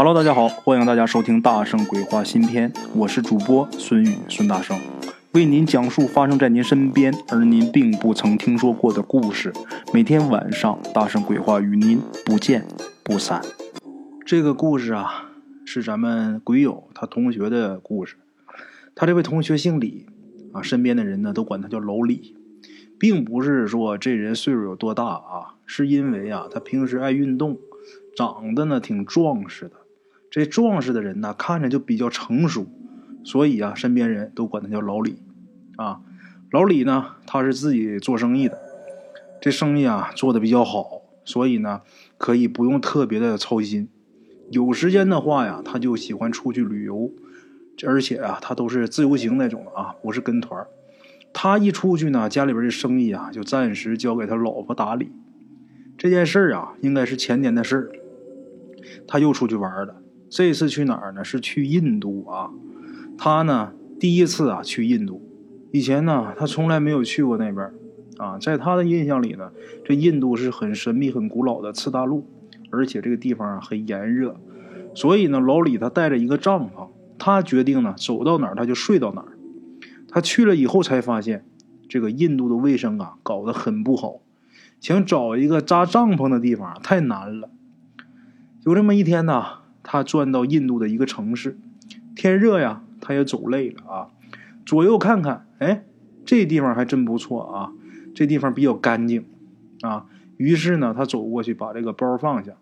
Hello，大家好，欢迎大家收听《大圣鬼话》新篇，我是主播孙宇孙大圣，为您讲述发生在您身边而您并不曾听说过的故事。每天晚上，《大圣鬼话》与您不见不散。这个故事啊，是咱们鬼友他同学的故事。他这位同学姓李啊，身边的人呢都管他叫老李，并不是说这人岁数有多大啊，是因为啊他平时爱运动，长得呢挺壮实的。这壮实的人呢，看着就比较成熟，所以啊，身边人都管他叫老李。啊，老李呢，他是自己做生意的，这生意啊做的比较好，所以呢，可以不用特别的操心。有时间的话呀，他就喜欢出去旅游，而且啊，他都是自由行那种的啊，不是跟团他一出去呢，家里边的生意啊，就暂时交给他老婆打理。这件事儿啊，应该是前年的事儿，他又出去玩了。这次去哪儿呢？是去印度啊。他呢，第一次啊去印度。以前呢，他从来没有去过那边啊。在他的印象里呢，这印度是很神秘、很古老的次大陆，而且这个地方啊很炎热。所以呢，老李他带着一个帐篷，他决定呢走到哪儿他就睡到哪儿。他去了以后才发现，这个印度的卫生啊搞得很不好，想找一个扎帐篷的地方太难了。有这么一天呢。他转到印度的一个城市，天热呀，他也走累了啊。左右看看，哎，这地方还真不错啊，这地方比较干净啊。于是呢，他走过去把这个包放下，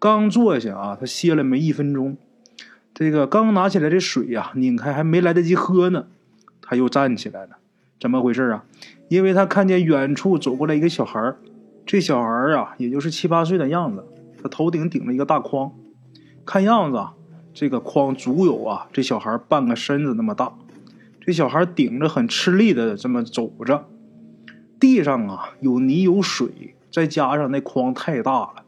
刚坐下啊，他歇了没一分钟，这个刚拿起来这水呀，拧开还没来得及喝呢，他又站起来了。怎么回事啊？因为他看见远处走过来一个小孩这小孩啊，也就是七八岁的样子，他头顶顶了一个大筐。看样子啊，这个筐足有啊，这小孩半个身子那么大。这小孩顶着很吃力的这么走着，地上啊有泥有水，再加上那筐太大了，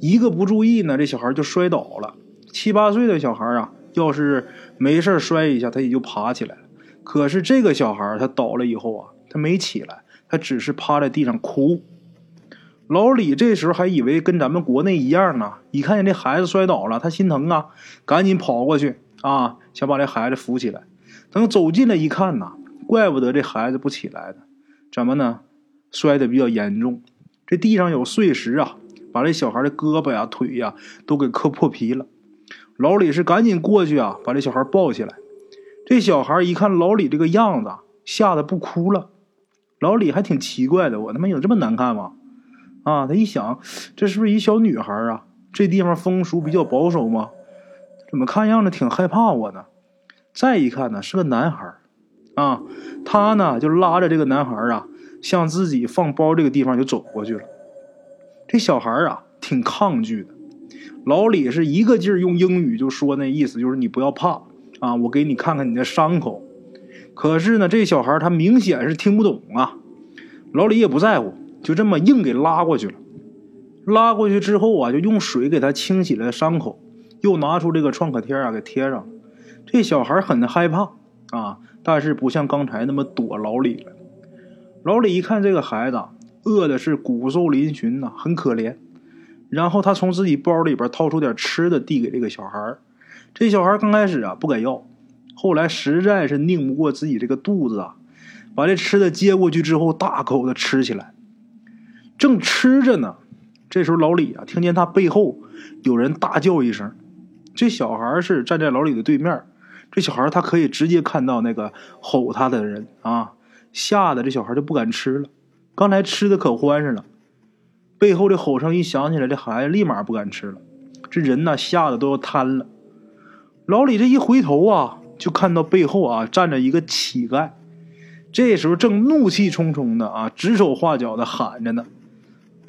一个不注意呢，这小孩就摔倒了。七八岁的小孩啊，要是没事摔一下，他也就爬起来了。可是这个小孩他倒了以后啊，他没起来，他只是趴在地上哭。老李这时候还以为跟咱们国内一样呢，一看见这孩子摔倒了，他心疼啊，赶紧跑过去啊，想把这孩子扶起来。等走近了一看呐，怪不得这孩子不起来呢，怎么呢？摔得比较严重，这地上有碎石啊，把这小孩的胳膊呀、腿呀都给磕破皮了。老李是赶紧过去啊，把这小孩抱起来。这小孩一看老李这个样子，吓得不哭了。老李还挺奇怪的，我他妈有这么难看吗？啊，他一想，这是不是一小女孩啊？这地方风俗比较保守吗？怎么看样子挺害怕我呢？再一看呢，是个男孩啊，他呢就拉着这个男孩啊，向自己放包这个地方就走过去了。这小孩啊，挺抗拒的。老李是一个劲儿用英语就说那意思，就是你不要怕啊，我给你看看你的伤口。可是呢，这小孩他明显是听不懂啊。老李也不在乎。就这么硬给拉过去了，拉过去之后啊，就用水给他清洗了伤口，又拿出这个创可贴啊给贴上。这小孩很害怕啊，但是不像刚才那么躲老李了。老李一看这个孩子饿的是骨瘦嶙峋呐，很可怜。然后他从自己包里边掏出点吃的递给这个小孩这小孩刚开始啊不敢要，后来实在是拧不过自己这个肚子啊，把这吃的接过去之后，大口的吃起来。正吃着呢，这时候老李啊，听见他背后有人大叫一声。这小孩是站在老李的对面，这小孩他可以直接看到那个吼他的人啊，吓得这小孩就不敢吃了。刚才吃的可欢实了，背后的吼声一响起来，这孩子立马不敢吃了。这人呢，吓得都要瘫了。老李这一回头啊，就看到背后啊站着一个乞丐，这时候正怒气冲冲的啊，指手画脚的喊着呢。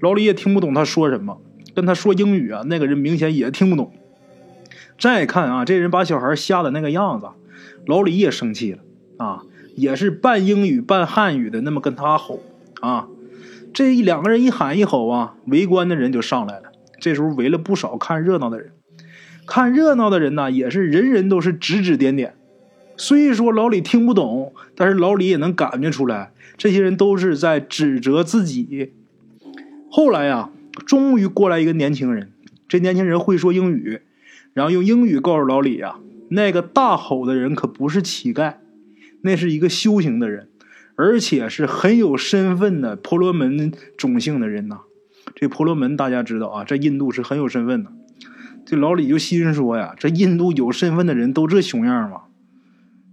老李也听不懂他说什么，跟他说英语啊，那个人明显也听不懂。再看啊，这人把小孩吓的那个样子，老李也生气了啊，也是半英语半汉语的那么跟他吼啊。这一两个人一喊一吼啊，围观的人就上来了。这时候围了不少看热闹的人，看热闹的人呢，也是人人都是指指点点。虽说老李听不懂，但是老李也能感觉出来，这些人都是在指责自己。后来呀，终于过来一个年轻人。这年轻人会说英语，然后用英语告诉老李啊，那个大吼的人可不是乞丐，那是一个修行的人，而且是很有身份的婆罗门种姓的人呐。这婆罗门大家知道啊，在印度是很有身份的。这老李就心说呀，这印度有身份的人都这熊样吗？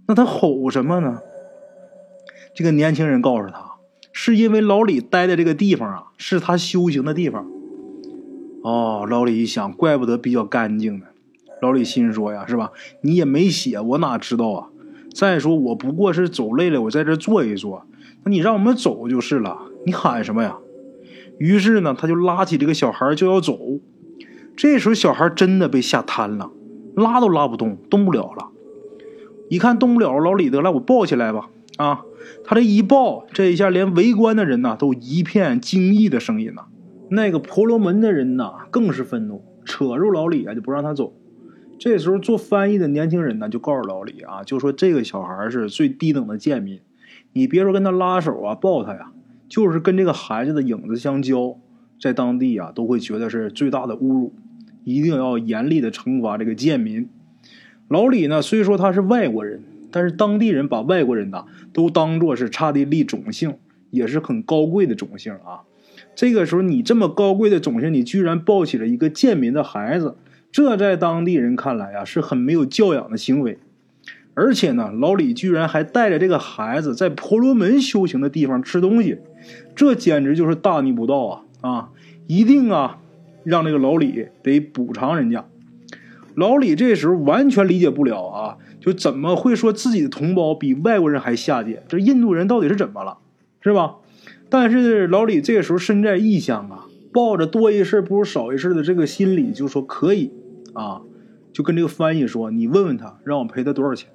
那他吼什么呢？这个年轻人告诉他，是因为老李待的这个地方啊，是他修行的地方。哦，老李一想，怪不得比较干净呢。老李心说呀，是吧？你也没写，我哪知道啊？再说我不过是走累了，我在这坐一坐。那你让我们走就是了，你喊什么呀？于是呢，他就拉起这个小孩就要走。这时候小孩真的被吓瘫了，拉都拉不动，动不了了。一看动不了，老李得了，我抱起来吧。啊，他这一抱，这一下连围观的人呐都一片惊异的声音呐。那个婆罗门的人呐更是愤怒，扯住老李啊就不让他走。这时候做翻译的年轻人呢就告诉老李啊，就说这个小孩是最低等的贱民，你别说跟他拉手啊抱他呀，就是跟这个孩子的影子相交，在当地啊都会觉得是最大的侮辱，一定要严厉的惩罚这个贱民。老李呢虽说他是外国人，但是当地人把外国人呐都当做是刹帝利种姓，也是很高贵的种姓啊。这个时候你这么高贵的种姓，你居然抱起了一个贱民的孩子。这在当地人看来啊，是很没有教养的行为，而且呢，老李居然还带着这个孩子在婆罗门修行的地方吃东西，这简直就是大逆不道啊！啊，一定啊，让这个老李得补偿人家。老李这时候完全理解不了啊，就怎么会说自己的同胞比外国人还下贱？这印度人到底是怎么了，是吧？但是老李这个时候身在异乡啊，抱着多一事不如少一事的这个心理，就说可以。啊，就跟这个翻译说：“你问问他，让我赔他多少钱。”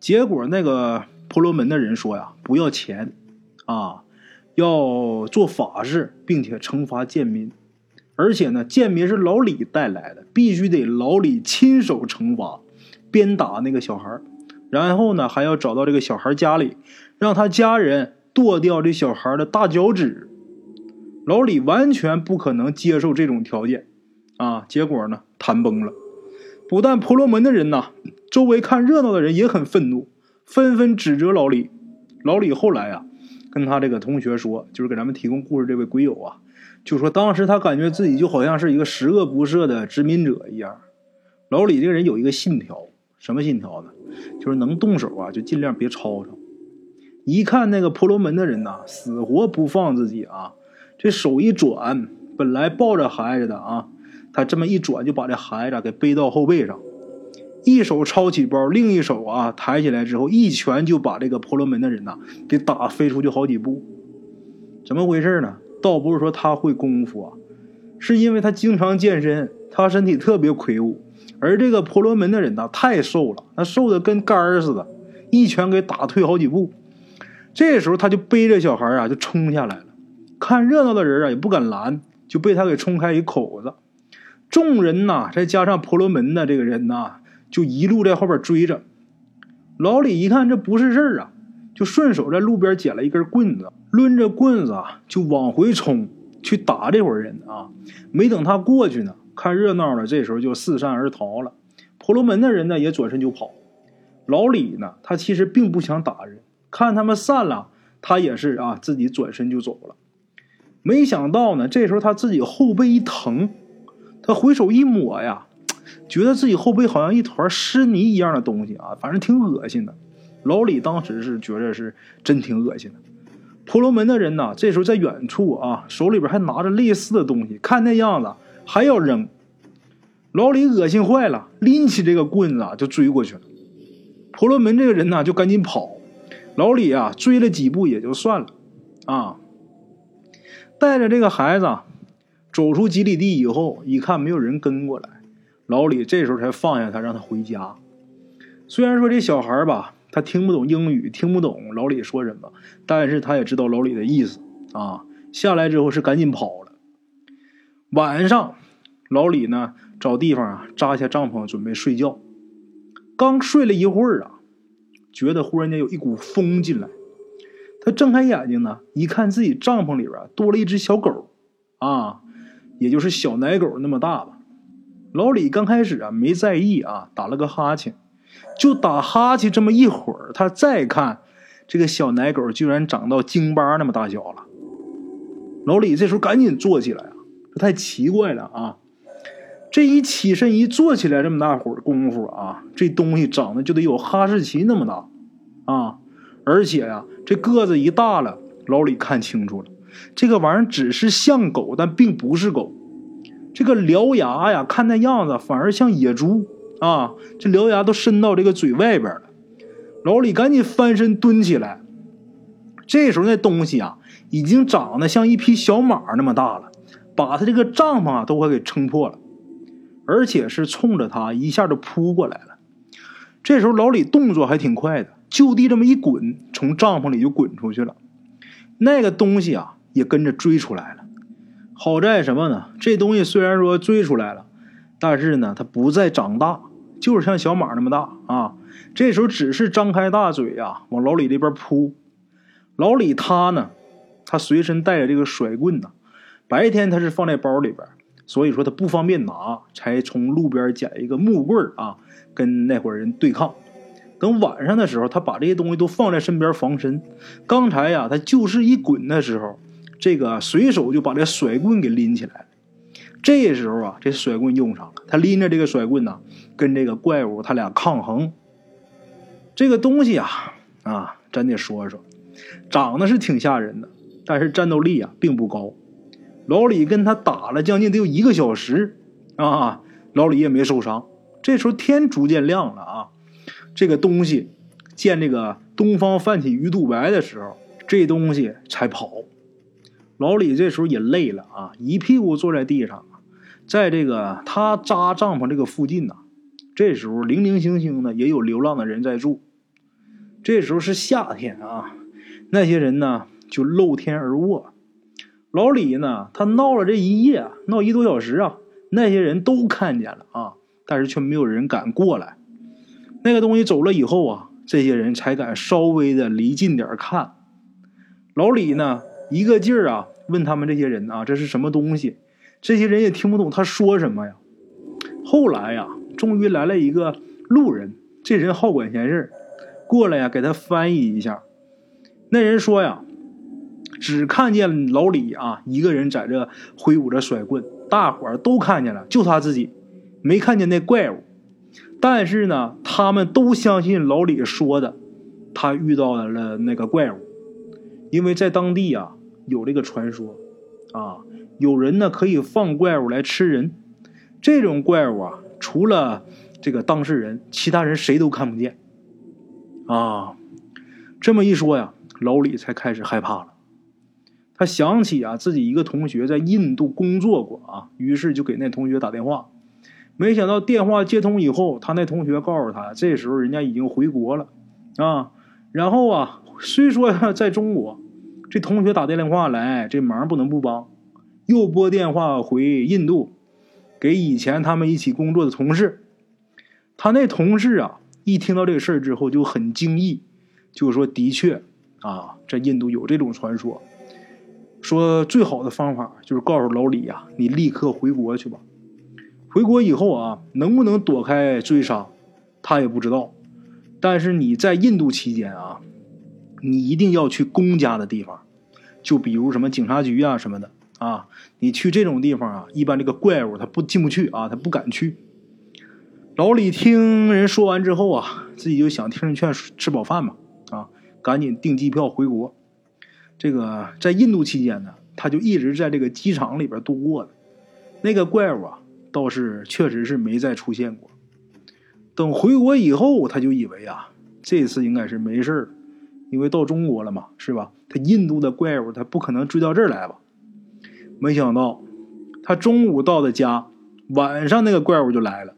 结果那个婆罗门的人说：“呀，不要钱，啊，要做法事，并且惩罚贱民，而且呢，贱民是老李带来的，必须得老李亲手惩罚，鞭打那个小孩然后呢，还要找到这个小孩家里，让他家人剁掉这小孩的大脚趾。老李完全不可能接受这种条件。”啊，结果呢，谈崩了。不但婆罗门的人呐，周围看热闹的人也很愤怒，纷纷指责老李。老李后来啊，跟他这个同学说，就是给咱们提供故事这位鬼友啊，就说当时他感觉自己就好像是一个十恶不赦的殖民者一样。老李这个人有一个信条，什么信条呢？就是能动手啊，就尽量别吵吵。一看那个婆罗门的人呐，死活不放自己啊，这手一转，本来抱着孩子的啊。他这么一转，就把这孩子给背到后背上，一手抄起包，另一手啊抬起来之后，一拳就把这个婆罗门的人呐给打飞出去好几步。怎么回事呢？倒不是说他会功夫啊，是因为他经常健身，他身体特别魁梧，而这个婆罗门的人呢太瘦了，他瘦的跟杆儿似的，一拳给打退好几步。这时候他就背着小孩啊就冲下来了，看热闹的人啊也不敢拦，就被他给冲开一口子。众人呐，再加上婆罗门的这个人呐，就一路在后边追着。老李一看这不是事儿啊，就顺手在路边捡了一根棍子，抡着棍子啊就往回冲去打这伙人啊。没等他过去呢，看热闹的这时候就四散而逃了。婆罗门的人呢也转身就跑。老李呢，他其实并不想打人，看他们散了，他也是啊自己转身就走了。没想到呢，这时候他自己后背一疼。他回手一抹呀，觉得自己后背好像一团湿泥一样的东西啊，反正挺恶心的。老李当时是觉得是真挺恶心的。婆罗门的人呐，这时候在远处啊，手里边还拿着类似的东西，看那样子还要扔。老李恶心坏了，拎起这个棍子啊就追过去了。婆罗门这个人呢就赶紧跑，老李啊追了几步也就算了啊，带着这个孩子。走出几里地以后，一看没有人跟过来，老李这时候才放下他，让他回家。虽然说这小孩吧，他听不懂英语，听不懂老李说什么，但是他也知道老李的意思啊。下来之后是赶紧跑了。晚上，老李呢找地方啊扎下帐篷准备睡觉。刚睡了一会儿啊，觉得忽然间有一股风进来，他睁开眼睛呢，一看自己帐篷里边多了一只小狗，啊。也就是小奶狗那么大吧，老李刚开始啊没在意啊，打了个哈欠，就打哈欠这么一会儿，他再看这个小奶狗居然长到京巴那么大小了。老李这时候赶紧坐起来啊，这太奇怪了啊！这一起身一坐起来，这么大会儿功夫啊，这东西长得就得有哈士奇那么大啊！而且呀，这个子一大了，老李看清楚了。这个玩意儿只是像狗，但并不是狗。这个獠牙呀，看那样子反而像野猪啊！这獠牙都伸到这个嘴外边了。老李赶紧翻身蹲起来。这时候那东西啊，已经长得像一匹小马那么大了，把他这个帐篷啊都快给撑破了，而且是冲着他一下就扑过来了。这时候老李动作还挺快的，就地这么一滚，从帐篷里就滚出去了。那个东西啊。也跟着追出来了，好在什么呢？这东西虽然说追出来了，但是呢，它不再长大，就是像小马那么大啊。这时候只是张开大嘴呀，往老李这边扑。老李他呢，他随身带着这个甩棍呢，白天他是放在包里边，所以说他不方便拿，才从路边捡一个木棍啊，跟那伙人对抗。等晚上的时候，他把这些东西都放在身边防身。刚才呀，他就是一滚的时候。这个随手就把这甩棍给拎起来。这时候啊，这甩棍用上了。他拎着这个甩棍呢，跟这个怪物他俩抗衡。这个东西啊，啊，咱得说说，长得是挺吓人的，但是战斗力啊并不高。老李跟他打了将近得有一个小时啊，老李也没受伤。这时候天逐渐亮了啊，这个东西见这个东方泛起鱼肚白的时候，这东西才跑。老李这时候也累了啊，一屁股坐在地上，在这个他扎帐篷这个附近呢。这时候零零星星的也有流浪的人在住。这时候是夏天啊，那些人呢就露天而卧。老李呢，他闹了这一夜，闹一个多小时啊，那些人都看见了啊，但是却没有人敢过来。那个东西走了以后啊，这些人才敢稍微的离近点看。老李呢？一个劲儿啊，问他们这些人啊，这是什么东西？这些人也听不懂他说什么呀。后来呀，终于来了一个路人，这人好管闲事过来呀，给他翻译一下。那人说呀，只看见老李啊一个人在这挥舞着甩棍，大伙儿都看见了，就他自己没看见那怪物。但是呢，他们都相信老李说的，他遇到了那个怪物，因为在当地啊。有这个传说，啊，有人呢可以放怪物来吃人，这种怪物啊，除了这个当事人，其他人谁都看不见，啊，这么一说呀，老李才开始害怕了。他想起啊，自己一个同学在印度工作过啊，于是就给那同学打电话，没想到电话接通以后，他那同学告诉他，这时候人家已经回国了，啊，然后啊，虽说在中国。这同学打电话来，这忙不能不帮，又拨电话回印度，给以前他们一起工作的同事。他那同事啊，一听到这个事儿之后就很惊异，就说：“的确啊，在印度有这种传说，说最好的方法就是告诉老李呀，你立刻回国去吧。回国以后啊，能不能躲开追杀，他也不知道。但是你在印度期间啊。”你一定要去公家的地方，就比如什么警察局啊什么的啊。你去这种地方啊，一般这个怪物他不进不去啊，他不敢去。老李听人说完之后啊，自己就想听人劝，吃饱饭嘛啊，赶紧订机票回国。这个在印度期间呢，他就一直在这个机场里边度过的。那个怪物啊，倒是确实是没再出现过。等回国以后，他就以为啊，这次应该是没事儿。因为到中国了嘛，是吧？他印度的怪物，他不可能追到这儿来吧？没想到，他中午到的家，晚上那个怪物就来了。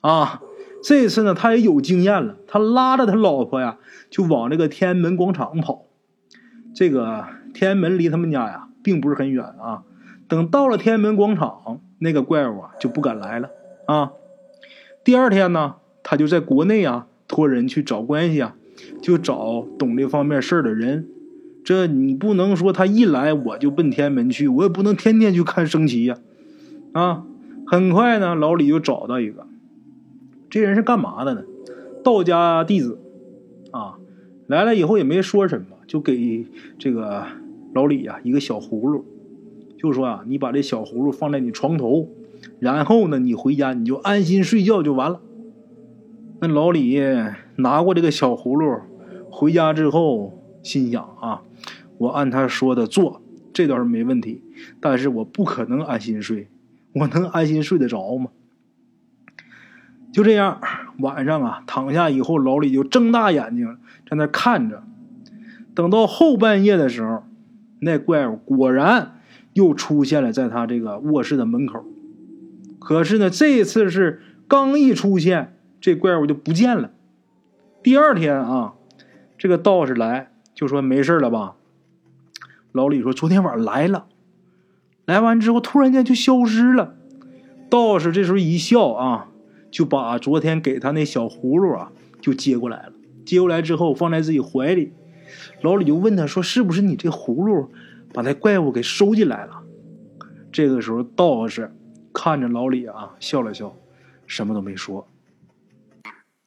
啊，这次呢，他也有经验了，他拉着他老婆呀，就往这个天安门广场跑。这个天安门离他们家呀，并不是很远啊。等到了天安门广场，那个怪物啊，就不敢来了。啊，第二天呢，他就在国内啊，托人去找关系啊。就找懂这方面事儿的人，这你不能说他一来我就奔天门去，我也不能天天去看升旗呀，啊，很快呢，老李就找到一个，这人是干嘛的呢？道家弟子啊，来了以后也没说什么，就给这个老李呀一个小葫芦，就说啊，你把这小葫芦放在你床头，然后呢，你回家你就安心睡觉就完了。那老李拿过这个小葫芦，回家之后心想啊，我按他说的做，这倒是没问题，但是我不可能安心睡，我能安心睡得着吗？就这样，晚上啊躺下以后，老李就睁大眼睛在那看着。等到后半夜的时候，那怪物果然又出现了在他这个卧室的门口。可是呢，这次是刚一出现。这怪物就不见了。第二天啊，这个道士来就说没事了吧？老李说昨天晚上来了，来完之后突然间就消失了。道士这时候一笑啊，就把昨天给他那小葫芦啊就接过来了。接过来之后放在自己怀里。老李就问他说：“是不是你这葫芦把那怪物给收进来了？”这个时候道士看着老李啊笑了笑，什么都没说。